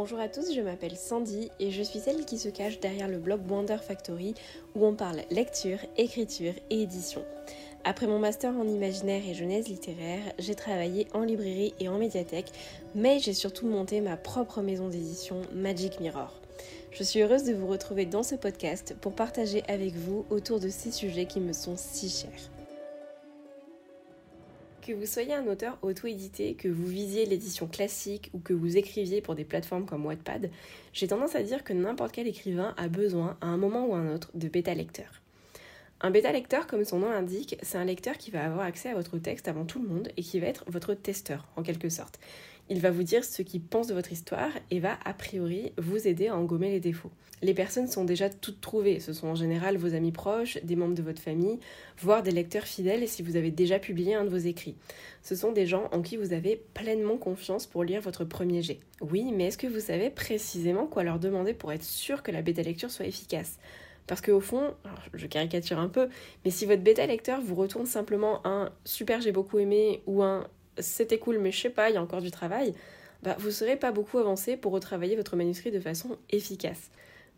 Bonjour à tous, je m'appelle Sandy et je suis celle qui se cache derrière le blog Wonder Factory où on parle lecture, écriture et édition. Après mon master en imaginaire et genèse littéraire, j'ai travaillé en librairie et en médiathèque, mais j'ai surtout monté ma propre maison d'édition Magic Mirror. Je suis heureuse de vous retrouver dans ce podcast pour partager avec vous autour de ces sujets qui me sont si chers. Que vous soyez un auteur auto-édité, que vous visiez l'édition classique ou que vous écriviez pour des plateformes comme Wattpad, j'ai tendance à dire que n'importe quel écrivain a besoin, à un moment ou à un autre, de bêta-lecteurs. Un bêta-lecteur, comme son nom l'indique, c'est un lecteur qui va avoir accès à votre texte avant tout le monde et qui va être votre testeur, en quelque sorte. Il va vous dire ce qu'il pense de votre histoire et va a priori vous aider à engommer les défauts. Les personnes sont déjà toutes trouvées, ce sont en général vos amis proches, des membres de votre famille, voire des lecteurs fidèles si vous avez déjà publié un de vos écrits. Ce sont des gens en qui vous avez pleinement confiance pour lire votre premier jet. Oui, mais est-ce que vous savez précisément quoi leur demander pour être sûr que la bêta lecture soit efficace? Parce qu'au fond, je caricature un peu, mais si votre bêta lecteur vous retourne simplement un super j'ai beaucoup aimé ou un c'était cool, mais je sais pas, il y a encore du travail, bah, vous serez pas beaucoup avancé pour retravailler votre manuscrit de façon efficace.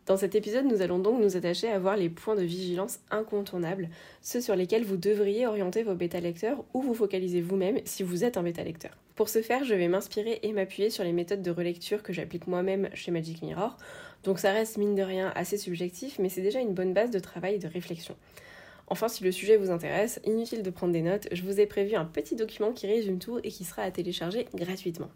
Dans cet épisode, nous allons donc nous attacher à voir les points de vigilance incontournables, ceux sur lesquels vous devriez orienter vos bêta-lecteurs ou vous focaliser vous-même si vous êtes un bêta-lecteur. Pour ce faire, je vais m'inspirer et m'appuyer sur les méthodes de relecture que j'applique moi-même chez Magic Mirror, donc ça reste mine de rien assez subjectif, mais c'est déjà une bonne base de travail et de réflexion. Enfin, si le sujet vous intéresse, inutile de prendre des notes, je vous ai prévu un petit document qui résume tout et qui sera à télécharger gratuitement.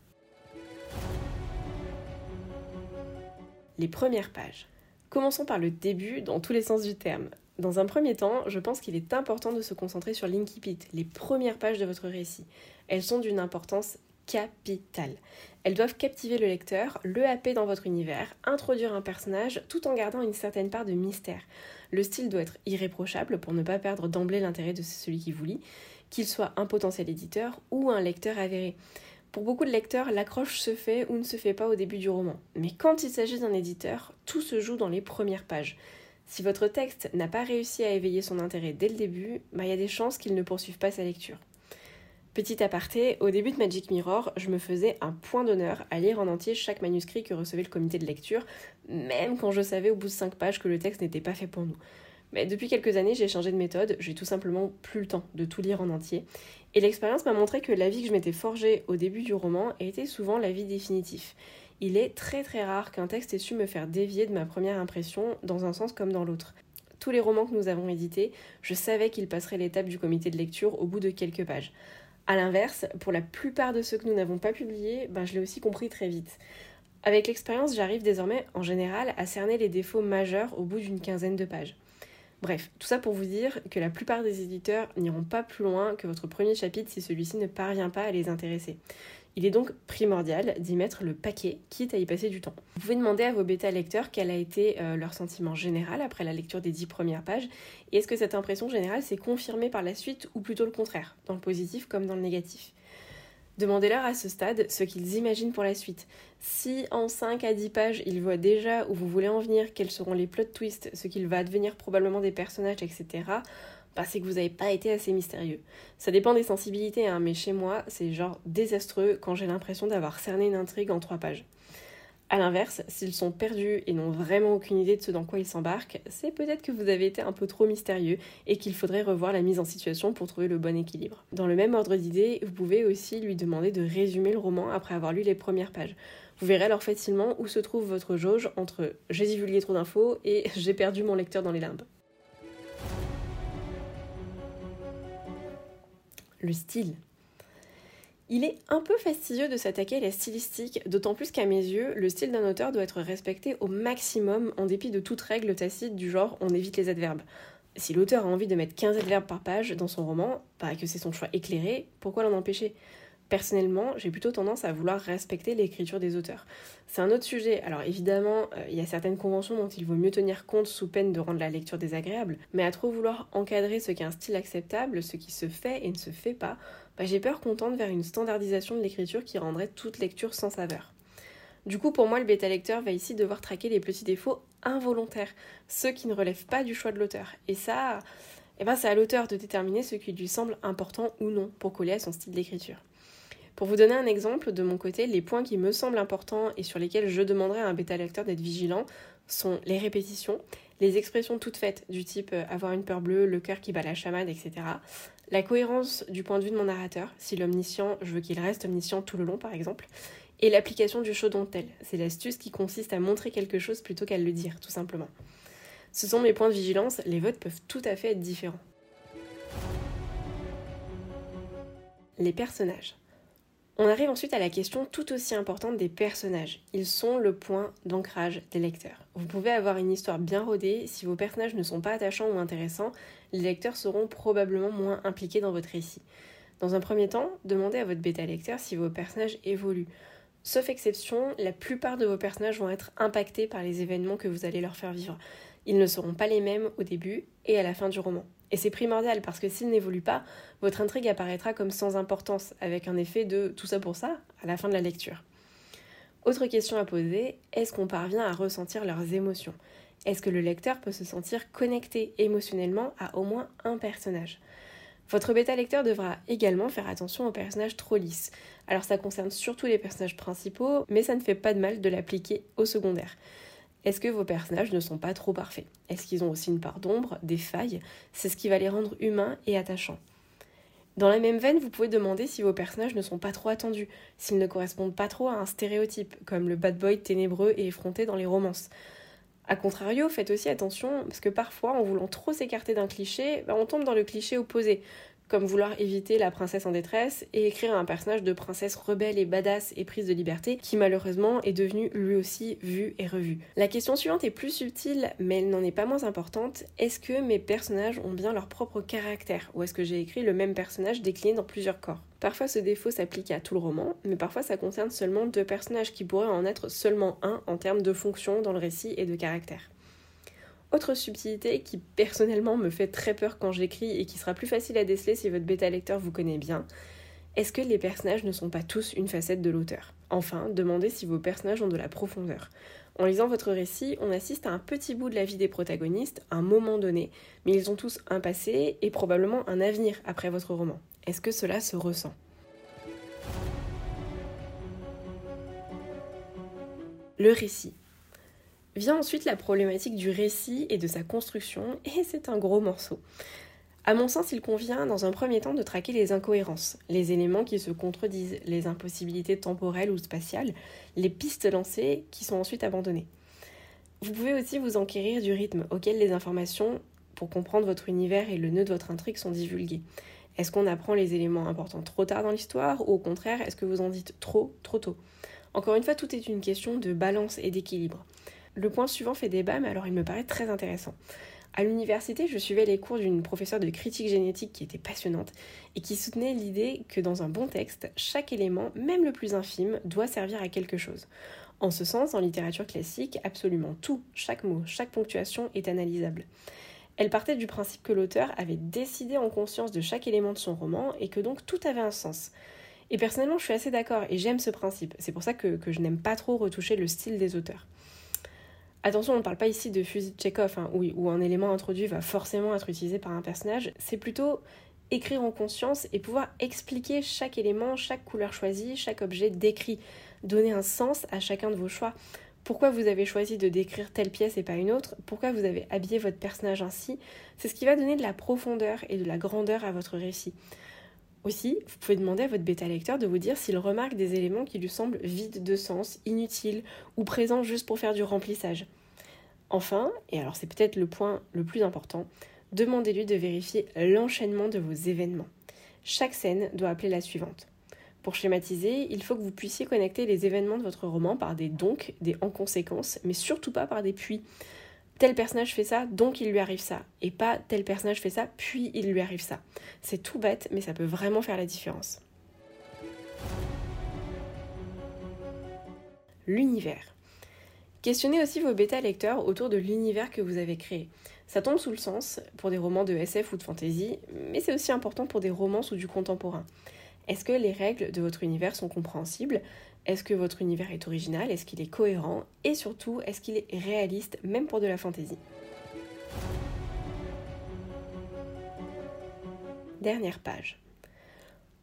Les premières pages. Commençons par le début dans tous les sens du terme. Dans un premier temps, je pense qu'il est important de se concentrer sur l'incipit, les premières pages de votre récit. Elles sont d'une importance Elles doivent captiver le lecteur, le happer dans votre univers, introduire un personnage tout en gardant une certaine part de mystère. Le style doit être irréprochable pour ne pas perdre d'emblée l'intérêt de celui qui vous lit, qu'il soit un potentiel éditeur ou un lecteur avéré. Pour beaucoup de lecteurs, l'accroche se fait ou ne se fait pas au début du roman. Mais quand il s'agit d'un éditeur, tout se joue dans les premières pages. Si votre texte n'a pas réussi à éveiller son intérêt dès le début, bah, il y a des chances qu'il ne poursuive pas sa lecture. Petit aparté, au début de Magic Mirror, je me faisais un point d'honneur à lire en entier chaque manuscrit que recevait le comité de lecture, même quand je savais au bout de 5 pages que le texte n'était pas fait pour nous. Mais depuis quelques années, j'ai changé de méthode, j'ai tout simplement plus le temps de tout lire en entier. Et l'expérience m'a montré que l'avis que je m'étais forgé au début du roman était souvent l'avis définitif. Il est très très rare qu'un texte ait su me faire dévier de ma première impression dans un sens comme dans l'autre. Tous les romans que nous avons édités, je savais qu'ils passeraient l'étape du comité de lecture au bout de quelques pages. A l'inverse, pour la plupart de ceux que nous n'avons pas publiés, ben, je l'ai aussi compris très vite. Avec l'expérience, j'arrive désormais en général à cerner les défauts majeurs au bout d'une quinzaine de pages. Bref, tout ça pour vous dire que la plupart des éditeurs n'iront pas plus loin que votre premier chapitre si celui-ci ne parvient pas à les intéresser. Il est donc primordial d'y mettre le paquet, quitte à y passer du temps. Vous pouvez demander à vos bêta-lecteurs quel a été euh, leur sentiment général après la lecture des dix premières pages, et est-ce que cette impression générale s'est confirmée par la suite, ou plutôt le contraire, dans le positif comme dans le négatif? Demandez-leur à ce stade ce qu'ils imaginent pour la suite. Si en 5 à 10 pages, ils voient déjà où vous voulez en venir, quels seront les plot twists, ce qu'il va advenir probablement des personnages, etc., bah, c'est que vous n'avez pas été assez mystérieux. Ça dépend des sensibilités, hein, mais chez moi, c'est genre désastreux quand j'ai l'impression d'avoir cerné une intrigue en trois pages. A l'inverse, s'ils sont perdus et n'ont vraiment aucune idée de ce dans quoi ils s'embarquent, c'est peut-être que vous avez été un peu trop mystérieux et qu'il faudrait revoir la mise en situation pour trouver le bon équilibre. Dans le même ordre d'idées, vous pouvez aussi lui demander de résumer le roman après avoir lu les premières pages. Vous verrez alors facilement où se trouve votre jauge entre j'ai divulgué trop d'infos et j'ai perdu mon lecteur dans les limbes. le style. Il est un peu fastidieux de s'attaquer à la stylistique, d'autant plus qu'à mes yeux, le style d'un auteur doit être respecté au maximum en dépit de toute règle tacite du genre on évite les adverbes. Si l'auteur a envie de mettre 15 adverbes par page dans son roman, pas que c'est son choix éclairé, pourquoi l'en empêcher? Personnellement, j'ai plutôt tendance à vouloir respecter l'écriture des auteurs. C'est un autre sujet. Alors évidemment, euh, il y a certaines conventions dont il vaut mieux tenir compte sous peine de rendre la lecture désagréable, mais à trop vouloir encadrer ce qu'est un style acceptable, ce qui se fait et ne se fait pas, bah, j'ai peur qu'on tente vers une standardisation de l'écriture qui rendrait toute lecture sans saveur. Du coup, pour moi, le bêta-lecteur va ici devoir traquer les petits défauts involontaires, ceux qui ne relèvent pas du choix de l'auteur. Et ça, eh ben, c'est à l'auteur de déterminer ce qui lui semble important ou non pour coller à son style d'écriture. Pour vous donner un exemple, de mon côté, les points qui me semblent importants et sur lesquels je demanderais à un bêta-lecteur d'être vigilant sont les répétitions, les expressions toutes faites du type euh, avoir une peur bleue, le cœur qui bat la chamade, etc. La cohérence du point de vue de mon narrateur, si l'omniscient, je veux qu'il reste omniscient tout le long par exemple, et l'application du don't tell, c'est l'astuce qui consiste à montrer quelque chose plutôt qu'à le dire, tout simplement. Ce sont mes points de vigilance, les votes peuvent tout à fait être différents. Les personnages. On arrive ensuite à la question tout aussi importante des personnages. Ils sont le point d'ancrage des lecteurs. Vous pouvez avoir une histoire bien rodée, si vos personnages ne sont pas attachants ou intéressants, les lecteurs seront probablement moins impliqués dans votre récit. Dans un premier temps, demandez à votre bêta lecteur si vos personnages évoluent. Sauf exception, la plupart de vos personnages vont être impactés par les événements que vous allez leur faire vivre. Ils ne seront pas les mêmes au début et à la fin du roman. Et c'est primordial parce que s'ils n'évoluent pas, votre intrigue apparaîtra comme sans importance, avec un effet de tout ça pour ça à la fin de la lecture. Autre question à poser, est-ce qu'on parvient à ressentir leurs émotions? Est-ce que le lecteur peut se sentir connecté émotionnellement à au moins un personnage? Votre bêta lecteur devra également faire attention aux personnages trop lisses. Alors ça concerne surtout les personnages principaux, mais ça ne fait pas de mal de l'appliquer au secondaire. Est-ce que vos personnages ne sont pas trop parfaits? Est-ce qu'ils ont aussi une part d'ombre, des failles? C'est ce qui va les rendre humains et attachants. Dans la même veine, vous pouvez demander si vos personnages ne sont pas trop attendus, s'ils ne correspondent pas trop à un stéréotype, comme le bad boy ténébreux et effronté dans les romances. A contrario, faites aussi attention, parce que parfois, en voulant trop s'écarter d'un cliché, bah, on tombe dans le cliché opposé, comme vouloir éviter la princesse en détresse et écrire un personnage de princesse rebelle et badass et prise de liberté qui malheureusement est devenu lui aussi vu et revu. La question suivante est plus subtile mais elle n'en est pas moins importante. Est-ce que mes personnages ont bien leur propre caractère ou est-ce que j'ai écrit le même personnage décliné dans plusieurs corps? Parfois ce défaut s'applique à tout le roman, mais parfois ça concerne seulement deux personnages qui pourraient en être seulement un en termes de fonction dans le récit et de caractère. Autre subtilité qui personnellement me fait très peur quand j'écris et qui sera plus facile à déceler si votre bêta lecteur vous connaît bien, est-ce que les personnages ne sont pas tous une facette de l'auteur? Enfin, demandez si vos personnages ont de la profondeur. En lisant votre récit, on assiste à un petit bout de la vie des protagonistes un moment donné, mais ils ont tous un passé et probablement un avenir après votre roman. Est-ce que cela se ressent? Le récit. Vient ensuite la problématique du récit et de sa construction, et c'est un gros morceau. À mon sens, il convient dans un premier temps de traquer les incohérences, les éléments qui se contredisent, les impossibilités temporelles ou spatiales, les pistes lancées qui sont ensuite abandonnées. Vous pouvez aussi vous enquérir du rythme auquel les informations pour comprendre votre univers et le nœud de votre intrigue sont divulguées. Est-ce qu'on apprend les éléments importants trop tard dans l'histoire ou au contraire, est-ce que vous en dites trop, trop tôt? Encore une fois, tout est une question de balance et d'équilibre. Le point suivant fait débat, mais alors il me paraît très intéressant. À l'université, je suivais les cours d'une professeure de critique génétique qui était passionnante et qui soutenait l'idée que dans un bon texte, chaque élément, même le plus infime, doit servir à quelque chose. En ce sens, en littérature classique, absolument tout, chaque mot, chaque ponctuation est analysable. Elle partait du principe que l'auteur avait décidé en conscience de chaque élément de son roman et que donc tout avait un sens. Et personnellement, je suis assez d'accord et j'aime ce principe. C'est pour ça que, que je n'aime pas trop retoucher le style des auteurs. Attention, on ne parle pas ici de fusil de Chekhov, hein, où, un élément introduit va forcément être utilisé par un personnage. C'est plutôt écrire en conscience et pouvoir expliquer chaque élément, chaque couleur choisie, chaque objet décrit, donner un sens à chacun de vos choix. Pourquoi vous avez choisi de décrire telle pièce et pas une autre? Pourquoi vous avez habillé votre personnage ainsi? C'est ce qui va donner de la profondeur et de la grandeur à votre récit. Aussi, vous pouvez demander à votre bêta lecteur de vous dire s'il remarque des éléments qui lui semblent vides de sens, inutiles ou présents juste pour faire du remplissage. Enfin, et alors c'est peut-être le point le plus important, demandez-lui de vérifier l'enchaînement de vos événements. Chaque scène doit appeler la suivante. Pour schématiser, il faut que vous puissiez connecter les événements de votre roman par des donc, des en conséquence, mais surtout pas par des puis tel personnage fait ça, donc il lui arrive ça, et pas tel personnage fait ça, puis il lui arrive ça. C'est tout bête, mais ça peut vraiment faire la différence. L'univers. Questionnez aussi vos bêta lecteurs autour de l'univers que vous avez créé. Ça tombe sous le sens pour des romans de SF ou de fantasy, mais c'est aussi important pour des romances ou du contemporain. Est-ce que les règles de votre univers sont compréhensibles? Est-ce que votre univers est original? Est-ce qu'il est cohérent? Et surtout, est-ce qu'il est réaliste, même pour de la fantaisie? Dernière page.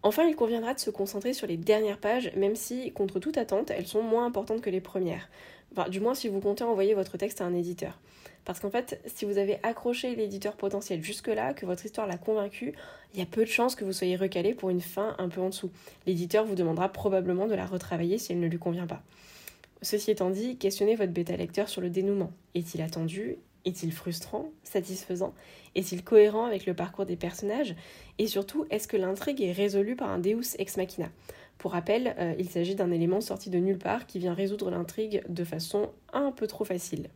Enfin, il conviendra de se concentrer sur les dernières pages, même si, contre toute attente, elles sont moins importantes que les premières. Enfin, du moins si vous comptez envoyer votre texte à un éditeur. Parce qu'en fait, si vous avez accroché l'éditeur potentiel jusque-là, que votre histoire l'a convaincu, il y a peu de chances que vous soyez recalé pour une fin un peu en dessous. L'éditeur vous demandera probablement de la retravailler si elle ne lui convient pas. Ceci étant dit, questionnez votre bêta lecteur sur le dénouement. Est-il attendu? Est-il frustrant? Satisfaisant? Est-il cohérent avec le parcours des personnages? Et surtout, est-ce que l'intrigue est résolue par un Deus ex machina? Pour rappel, euh, il s'agit d'un élément sorti de nulle part qui vient résoudre l'intrigue de façon un peu trop facile.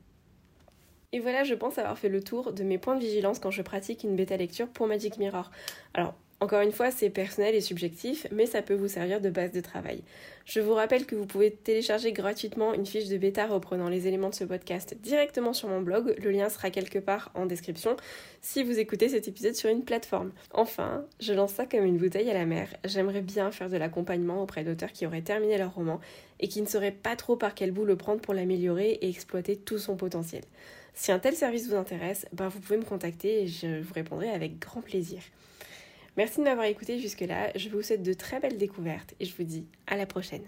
Et voilà, je pense avoir fait le tour de mes points de vigilance quand je pratique une bêta lecture pour Magic Mirror. Alors, encore une fois, c'est personnel et subjectif, mais ça peut vous servir de base de travail. Je vous rappelle que vous pouvez télécharger gratuitement une fiche de bêta reprenant les éléments de ce podcast directement sur mon blog. Le lien sera quelque part en description si vous écoutez cet épisode sur une plateforme. Enfin, je lance ça comme une bouteille à la mer. J'aimerais bien faire de l'accompagnement auprès d'auteurs qui auraient terminé leur roman et qui ne sauraient pas trop par quel bout le prendre pour l'améliorer et exploiter tout son potentiel. Si un tel service vous intéresse, ben vous pouvez me contacter et je vous répondrai avec grand plaisir. Merci de m'avoir écouté jusque-là, je vous souhaite de très belles découvertes et je vous dis à la prochaine.